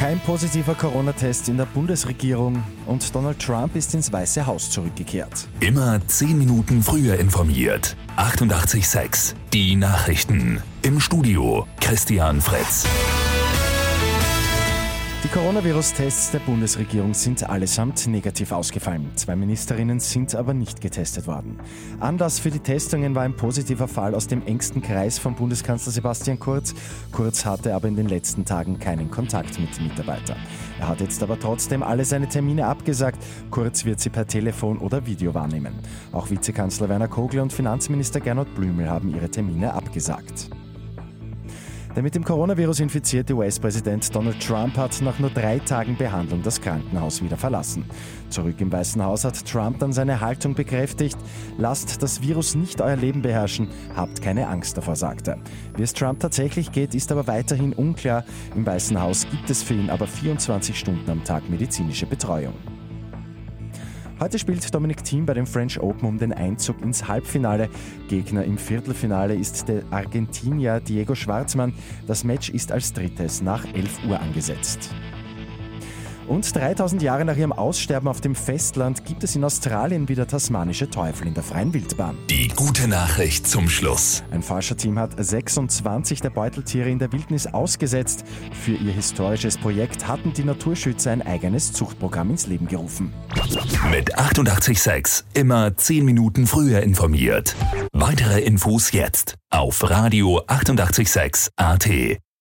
Ein positiver Corona-Test in der Bundesregierung und Donald Trump ist ins Weiße Haus zurückgekehrt. Immer 10 Minuten früher informiert. 88.6 Die Nachrichten. Im Studio Christian Fritz. Die Coronavirus-Tests der Bundesregierung sind allesamt negativ ausgefallen. Zwei Ministerinnen sind aber nicht getestet worden. Anlass für die Testungen war ein positiver Fall aus dem engsten Kreis von Bundeskanzler Sebastian Kurz. Kurz hatte aber in den letzten Tagen keinen Kontakt mit Mitarbeitern. Er hat jetzt aber trotzdem alle seine Termine abgesagt. Kurz wird sie per Telefon oder Video wahrnehmen. Auch Vizekanzler Werner Kogler und Finanzminister Gernot Blümel haben ihre Termine abgesagt. Der mit dem Coronavirus infizierte US-Präsident Donald Trump hat nach nur drei Tagen Behandlung das Krankenhaus wieder verlassen. Zurück im Weißen Haus hat Trump dann seine Haltung bekräftigt. Lasst das Virus nicht euer Leben beherrschen, habt keine Angst davor, sagte er. Wie es Trump tatsächlich geht, ist aber weiterhin unklar. Im Weißen Haus gibt es für ihn aber 24 Stunden am Tag medizinische Betreuung. Heute spielt Dominic Thiem bei dem French Open um den Einzug ins Halbfinale. Gegner im Viertelfinale ist der Argentinier Diego Schwarzmann. Das Match ist als drittes nach 11 Uhr angesetzt. Und 3000 Jahre nach ihrem Aussterben auf dem Festland gibt es in Australien wieder tasmanische Teufel in der freien Wildbahn. Die gute Nachricht zum Schluss. Ein Forscherteam hat 26 der Beuteltiere in der Wildnis ausgesetzt. Für ihr historisches Projekt hatten die Naturschützer ein eigenes Zuchtprogramm ins Leben gerufen. Mit 886 immer 10 Minuten früher informiert. Weitere Infos jetzt auf Radio 886 AT.